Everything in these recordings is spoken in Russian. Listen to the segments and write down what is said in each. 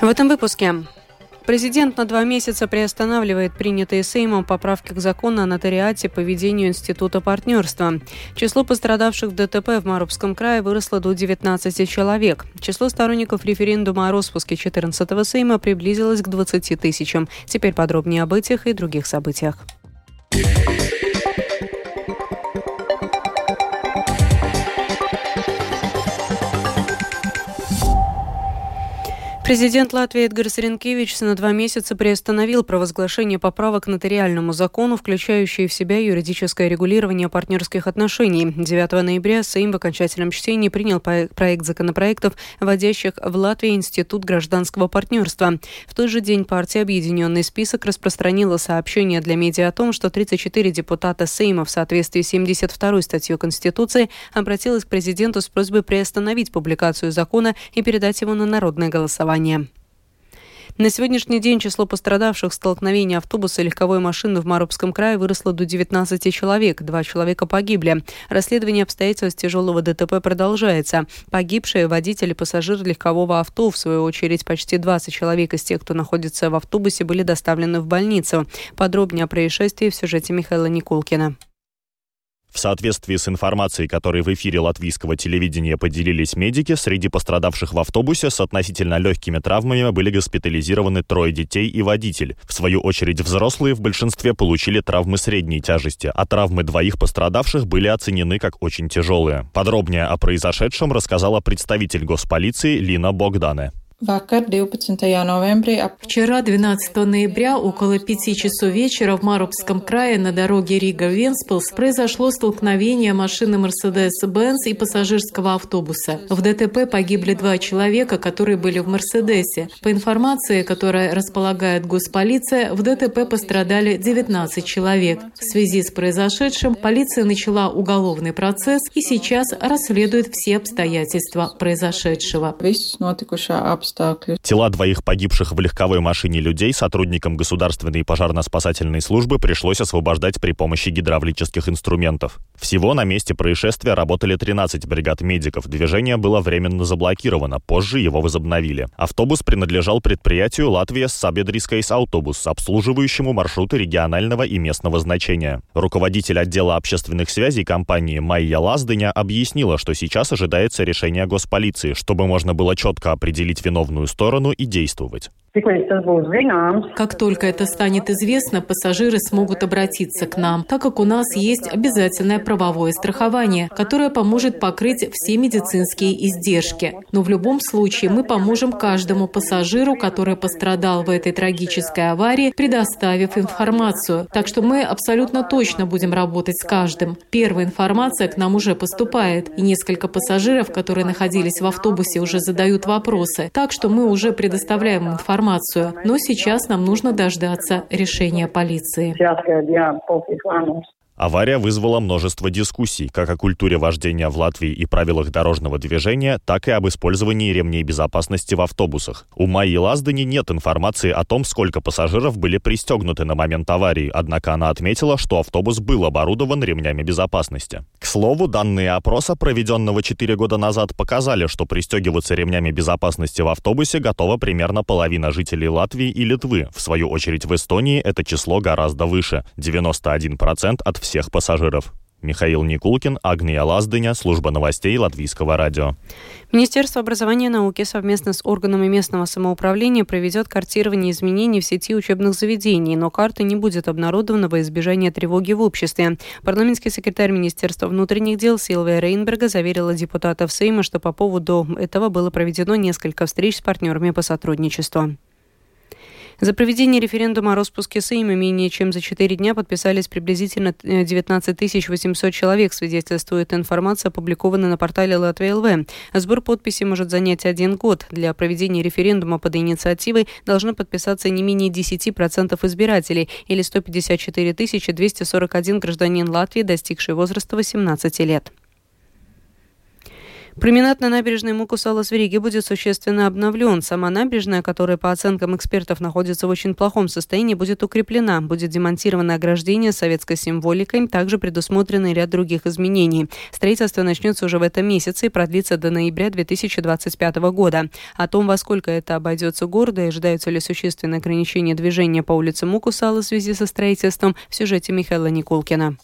В этом выпуске Президент на два месяца приостанавливает принятые Сеймом поправки к закону о нотариате по ведению Института партнерства. Число пострадавших в ДТП в Марубском крае выросло до 19 человек. Число сторонников референдума о распуске 14-го Сейма приблизилось к 20 тысячам. Теперь подробнее об этих и других событиях. Президент Латвии Эдгар Саренкевич на два месяца приостановил провозглашение поправок к нотариальному закону, включающие в себя юридическое регулирование партнерских отношений. 9 ноября Сейм в окончательном чтении принял проект законопроектов, вводящих в Латвии Институт гражданского партнерства. В тот же день партия «Объединенный список» распространила сообщение для медиа о том, что 34 депутата Сейма в соответствии с 72 статьей Конституции обратилась к президенту с просьбой приостановить публикацию закона и передать его на народное голосование образования. На сегодняшний день число пострадавших в столкновении автобуса и легковой машины в Марубском крае выросло до 19 человек. Два человека погибли. Расследование обстоятельств тяжелого ДТП продолжается. Погибшие водитель и пассажир легкового авто, в свою очередь почти 20 человек из тех, кто находится в автобусе, были доставлены в больницу. Подробнее о происшествии в сюжете Михаила Никулкина. В соответствии с информацией, которой в эфире латвийского телевидения поделились медики, среди пострадавших в автобусе с относительно легкими травмами были госпитализированы трое детей и водитель. В свою очередь взрослые в большинстве получили травмы средней тяжести, а травмы двоих пострадавших были оценены как очень тяжелые. Подробнее о произошедшем рассказала представитель госполиции Лина Богдане. Вчера, 12 ноября, около пяти часов вечера в Марупском крае на дороге Рига-Венспилс произошло столкновение машины Mercedes-Benz и пассажирского автобуса. В ДТП погибли два человека, которые были в Мерседесе. По информации, которой располагает госполиция, в ДТП пострадали 19 человек. В связи с произошедшим полиция начала уголовный процесс и сейчас расследует все обстоятельства произошедшего apstākļi. Тела двоих погибших в легковой машине людей сотрудникам Государственной пожарно-спасательной службы пришлось освобождать при помощи гидравлических инструментов. Всего на месте происшествия работали 13 бригад медиков. Движение было временно заблокировано, позже его возобновили. Автобус принадлежал предприятию «Latvijas Sabiedriskais Autobuss», обслуживающему маршруты регионального и местного значения. Руководитель отдела общественных связей компании Майя Лаздыня объяснила, что сейчас ожидается решение госполиции, чтобы можно было четко определить вину виновную сторону и действовать. Как только это станет известно, пассажиры смогут обратиться к нам, так как у нас есть обязательное правовое страхование, которое поможет покрыть все медицинские издержки. Но в любом случае мы поможем каждому пассажиру, который пострадал в этой трагической аварии, предоставив информацию. Так что мы абсолютно точно будем работать с каждым. Первая информация к нам уже поступает, и несколько пассажиров, которые находились в автобусе, уже задают вопросы. Так что мы уже предоставляем информацию информацию, но сейчас нам нужно дождаться решения полиции. Авария вызвала множество дискуссий как о культуре вождения в Латвии и правилах дорожного движения, так и об использовании ремней безопасности в автобусах. У Майи Лаздани нет информации о том, сколько пассажиров были пристегнуты на момент аварии, однако она отметила, что автобус был оборудован ремнями безопасности. К слову, данные опроса, проведенного 4 года назад, показали, что пристегиваться ремнями безопасности в автобусе готова примерно половина жителей Латвии и Литвы. В свою очередь в Эстонии это число гораздо выше – 91% от всех всех пассажиров. Михаил Никулкин, Агния Лаздыня, служба новостей Латвийского радио. Министерство образования и науки совместно с органами местного самоуправления проведет картирование изменений в сети учебных заведений, но карта не будет обнародована во избежание тревоги в обществе. Парламентский секретарь Министерства внутренних дел Силвия Рейнберга заверила депутатов Сейма, что по поводу этого было проведено несколько встреч с партнерами по сотрудничеству. За проведение референдума о распуске Сейма менее чем за четыре дня подписались приблизительно 19 э, 800 человек, свидетельствует информация, опубликованная на портале Латвия ЛВ. Сбор подписей может занять один год. Для проведения референдума под инициативой должны подписаться не менее 10% избирателей или 154 241 гражданин Латвии, достигший возраста 18 лет. Променад на набережной Мукусала в Риге будет существенно обновлен. Сама набережная, которая по оценкам экспертов находится в очень плохом состоянии, будет укреплена. Будет демонтировано ограждение с советской символикой. Также предусмотрены ряд других изменений. Строительство начнется уже в этом месяце и продлится до ноября 2025 года. О том, во сколько это обойдется городу и ожидаются ли существенные ограничения движения по улице Мукусала в связи со строительством, в сюжете Михаила Никулкина.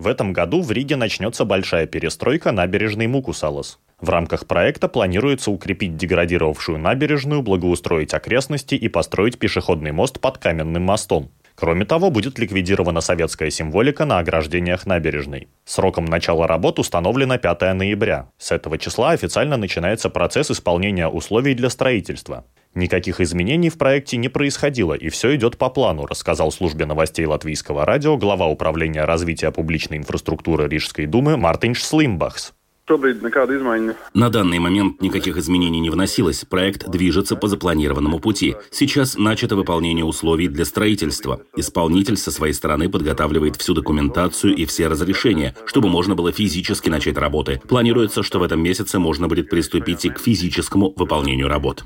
В этом году в Риге начнется большая перестройка набережной Мукусалос. В рамках проекта планируется укрепить деградировавшую набережную, благоустроить окрестности и построить пешеходный мост под каменным мостом. Кроме того, будет ликвидирована советская символика на ограждениях набережной. Сроком начала работ установлено 5 ноября. С этого числа официально начинается процесс исполнения условий для строительства. Никаких изменений в проекте не происходило, и все идет по плану, рассказал службе новостей Латвийского радио глава управления развития публичной инфраструктуры Рижской думы Мартинш Слимбахс. На данный момент никаких изменений не вносилось. Проект движется по запланированному пути. Сейчас начато выполнение условий для строительства. Исполнитель со своей стороны подготавливает всю документацию и все разрешения, чтобы можно было физически начать работы. Планируется, что в этом месяце можно будет приступить и к физическому выполнению работ.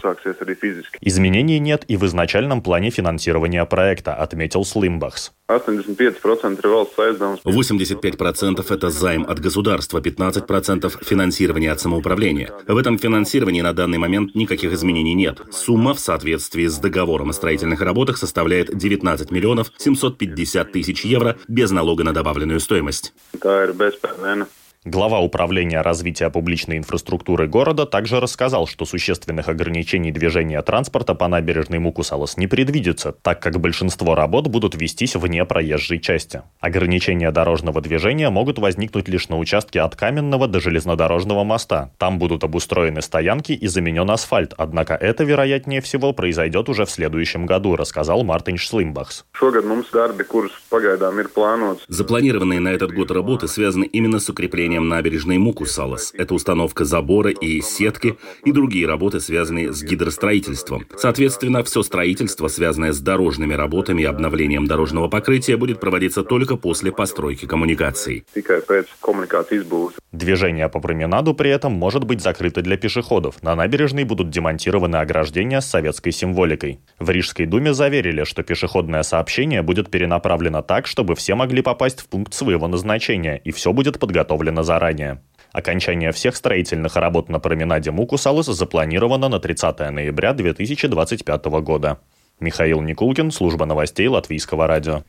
Изменений нет и в изначальном плане финансирования проекта, отметил Слимбахс. 85% это займ от государства, 15% финансирование от самоуправления. В этом финансировании на данный момент никаких изменений нет. Сумма в соответствии с договором о строительных работах составляет 19 миллионов 750 тысяч евро без налога на добавленную стоимость. Глава управления развития публичной инфраструктуры города также рассказал, что существенных ограничений движения транспорта по набережной Мукусалос не предвидится, так как большинство работ будут вестись вне проезжей части. Ограничения дорожного движения могут возникнуть лишь на участке от Каменного до железнодорожного моста. Там будут обустроены стоянки и заменен асфальт, однако это, вероятнее всего, произойдет уже в следующем году, рассказал Мартинш Слимбахс. Запланированные на этот год работы связаны именно с укреплением укреплением набережной Мукусалас. Это установка забора и сетки и другие работы, связанные с гидростроительством. Соответственно, все строительство, связанное с дорожными работами и обновлением дорожного покрытия, будет проводиться только после постройки коммуникаций. Движение по променаду при этом может быть закрыто для пешеходов. На набережной будут демонтированы ограждения с советской символикой. В Рижской думе заверили, что пешеходное сообщение будет перенаправлено так, чтобы все могли попасть в пункт своего назначения, и все будет подготовлено заранее. Окончание всех строительных работ на променаде Мукусалыс запланировано на 30 ноября 2025 года. Михаил Никулкин, служба новостей Латвийского радио.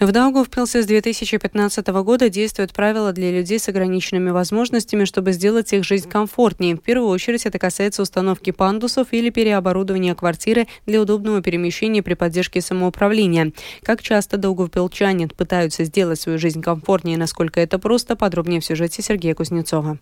В Даугавпилсе с 2015 года действуют правила для людей с ограниченными возможностями, чтобы сделать их жизнь комфортнее. В первую очередь это касается установки пандусов или переоборудования квартиры для удобного перемещения при поддержке самоуправления. Как часто даугавпилчане пытаются сделать свою жизнь комфортнее, насколько это просто, подробнее в сюжете Сергея Кузнецова.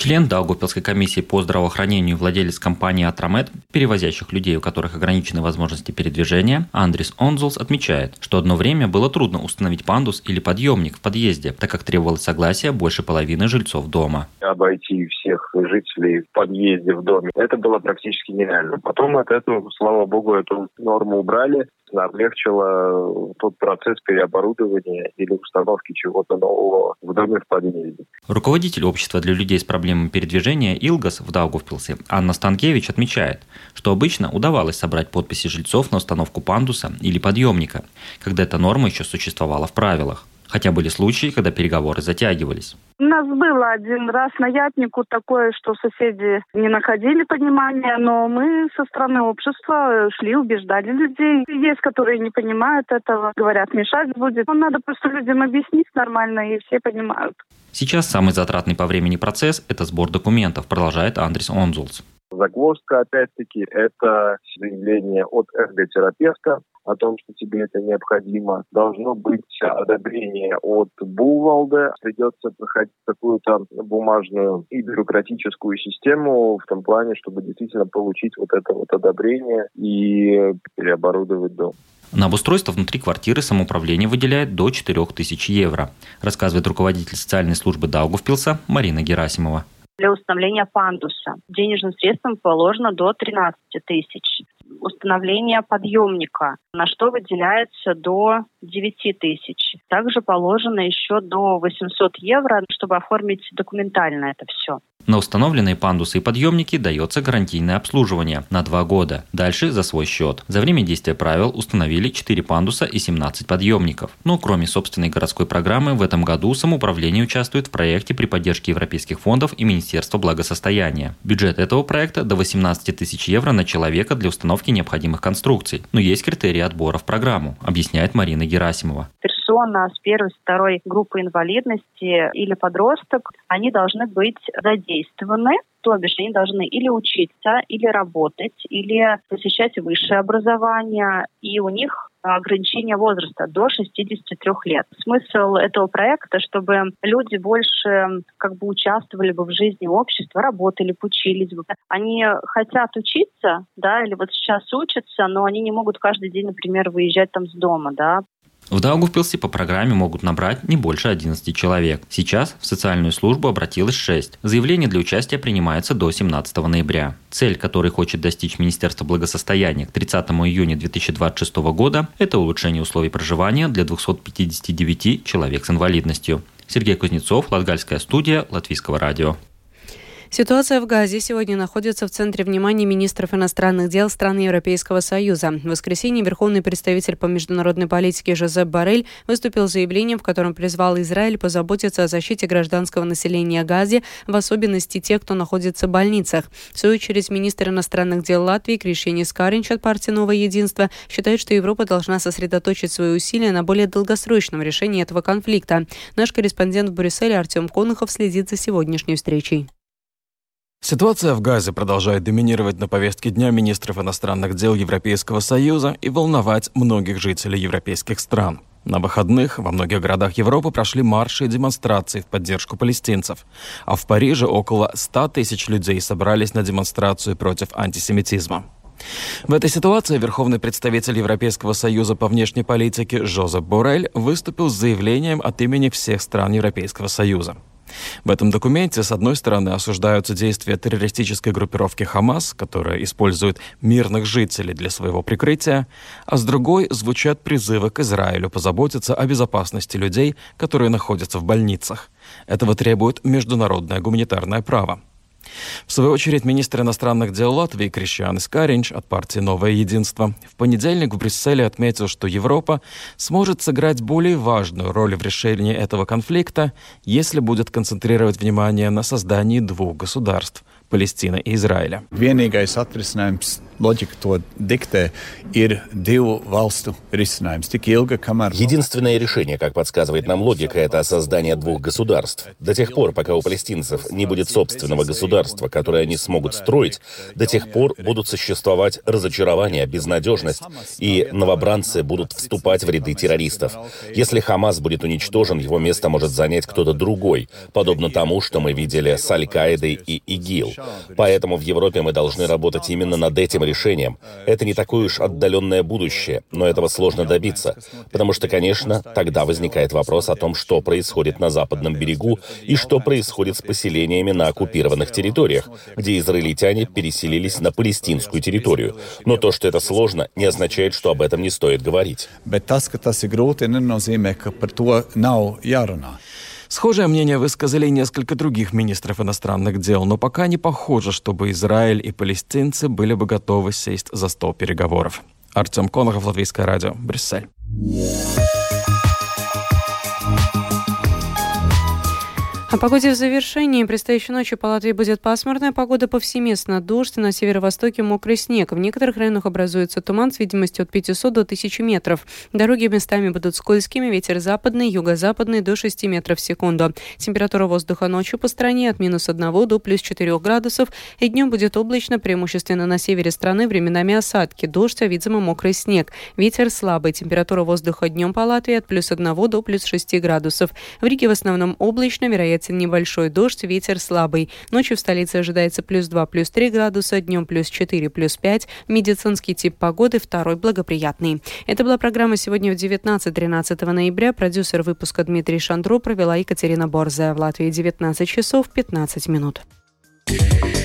Член Даугавпилской комиссии по здравоохранению владелец компании «Атромед», перевозящих людей, у которых ограничены возможности передвижения, Андрис Онзулс отмечает, что одно время было трудно установить пандус или подъемник в подъезде, так как требовалось согласие больше половины жильцов дома. Обойти всех жителей в подъезде, в доме, это было практически нереально. Потом от этого, слава богу, эту норму убрали, облегчило тот процесс переоборудования или установки чего-то нового в доме в подъезде. Руководитель общества для людей с проблемами передвижения «Илгас» в Даугавпилсе Анна Станкевич отмечает, что обычно удавалось собрать подписи жильцов на установку пандуса или подъемника, когда эта норма еще существовала в правилах. Хотя были случаи, когда переговоры затягивались. У нас было один раз на Ятнику такое, что соседи не находили понимания, но мы со стороны общества шли, убеждали людей. Есть, которые не понимают этого, говорят, мешать будет. Но надо просто людям объяснить нормально, и все понимают. Сейчас самый затратный по времени процесс – это сбор документов, продолжает Андрес Онзулс. Загвоздка, опять-таки, это заявление от эрготерапевта, о том, что тебе это необходимо. Должно быть одобрение от Бувалда. Придется проходить какую-то бумажную и бюрократическую систему в том плане, чтобы действительно получить вот это вот одобрение и переоборудовать дом. На обустройство внутри квартиры самоуправление выделяет до 4000 евро, рассказывает руководитель социальной службы Даугавпилса Марина Герасимова для установления пандуса. Денежным средством положено до 13 тысяч. Установление подъемника, на что выделяется до 9 тысяч. Также положено еще до 800 евро, чтобы оформить документально это все. На установленные пандусы и подъемники дается гарантийное обслуживание на два года. Дальше за свой счет. За время действия правил установили 4 пандуса и 17 подъемников. Но кроме собственной городской программы, в этом году самоуправление участвует в проекте при поддержке европейских фондов и Министерства благосостояния. Бюджет этого проекта до 18 тысяч евро на человека для установки необходимых конструкций. Но есть критерии отбора в программу, объясняет Марина Герасимова персона с первой, второй группы инвалидности или подросток, они должны быть задействованы то бишь они должны или учиться, или работать, или посещать высшее образование, и у них ограничение возраста до 63 лет. Смысл этого проекта, чтобы люди больше как бы участвовали бы в жизни общества, работали, учились бы. Они хотят учиться, да, или вот сейчас учатся, но они не могут каждый день, например, выезжать там с дома, да, в Даугавпилсе по программе могут набрать не больше 11 человек. Сейчас в социальную службу обратилось 6. Заявление для участия принимается до 17 ноября. Цель, которой хочет достичь Министерство благосостояния к 30 июня 2026 года, это улучшение условий проживания для 259 человек с инвалидностью. Сергей Кузнецов, Латгальская студия, Латвийского радио. Ситуация в Газе сегодня находится в центре внимания министров иностранных дел стран Европейского Союза. В воскресенье верховный представитель по международной политике Жозеп Барель выступил с заявлением, в котором призвал Израиль позаботиться о защите гражданского населения Газе, в особенности тех, кто находится в больницах. В свою очередь, министр иностранных дел Латвии Кришенис Каринч от партии «Новое единство» считает, что Европа должна сосредоточить свои усилия на более долгосрочном решении этого конфликта. Наш корреспондент в Брюсселе Артем Конухов следит за сегодняшней встречей. Ситуация в Газе продолжает доминировать на повестке дня министров иностранных дел Европейского Союза и волновать многих жителей европейских стран. На выходных во многих городах Европы прошли марши и демонстрации в поддержку палестинцев, а в Париже около 100 тысяч людей собрались на демонстрацию против антисемитизма. В этой ситуации верховный представитель Европейского союза по внешней политике Жозеп Борель выступил с заявлением от имени всех стран Европейского союза. В этом документе, с одной стороны, осуждаются действия террористической группировки «Хамас», которая использует мирных жителей для своего прикрытия, а с другой звучат призывы к Израилю позаботиться о безопасности людей, которые находятся в больницах. Этого требует международное гуманитарное право. В свою очередь, министр иностранных дел Латвии Кришьян Искаринч от партии «Новое единство» в понедельник в Брюсселе отметил, что Европа сможет сыграть более важную роль в решении этого конфликта, если будет концентрировать внимание на создании двух государств – Палестины и Израиля. Loģika to diktē, ir divu valstu risinājums. Tik ilga, kamēr... Единственное решение, как подсказывает нам логика, это создание двух государств. До тех пор, пока у палестинцев не будет собственного государства, которое они смогут строить, до тех пор будут существовать разочарование, безнадежность, и новобранцы будут вступать в ряды террористов. Если Хамас будет уничтожен, его место может занять кто-то другой, подобно тому, что мы видели с Аль-Каидой и ИГИЛ. Поэтому в Европе мы должны работать именно над этим решением. Это не такое уж отдаленное будущее, но этого сложно добиться, потому что, конечно, тогда возникает вопрос о том, что происходит на западном берегу и что происходит с поселениями на оккупированных территориях, где израильтяне переселились на палестинскую территорию. Но то, что это сложно, не означает, что об этом не стоит говорить. Схожее мнение высказали несколько других министров иностранных дел, но пока не похоже, чтобы Израиль и палестинцы были бы готовы сесть за стол переговоров. Артем Конохов, Латвийское радио, Брюссель. О погоде в завершении. Предстоящей ночью по Латвии будет пасмурная погода повсеместно. Дождь, на северо-востоке мокрый снег. В некоторых районах образуется туман с видимостью от 500 до 1000 метров. Дороги местами будут скользкими, ветер западный, юго-западный до 6 метров в секунду. Температура воздуха ночью по стране от минус 1 до плюс 4 градусов. И днем будет облачно, преимущественно на севере страны, временами осадки. Дождь, а видимо мокрый снег. Ветер слабый. Температура воздуха днем по Латвии от плюс 1 до плюс 6 градусов. В Риге в основном облачно, вероятно ожидается небольшой дождь, ветер слабый. Ночью в столице ожидается плюс 2, плюс 3 градуса, днем плюс 4, плюс 5. Медицинский тип погоды второй благоприятный. Это была программа сегодня в 19-13 ноября. Продюсер выпуска Дмитрий Шандро провела Екатерина Борзая. В Латвии 19 часов 15 минут. you